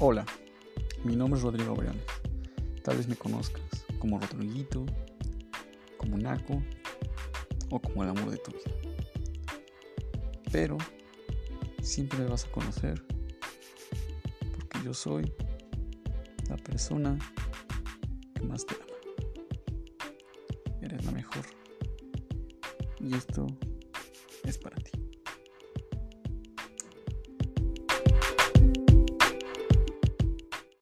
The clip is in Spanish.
Hola, mi nombre es Rodrigo Briones. Tal vez me conozcas como Rodriguito, como Naco o como el amor de tu vida. Pero siempre me vas a conocer porque yo soy la persona que más te ama. Eres la mejor. Y esto.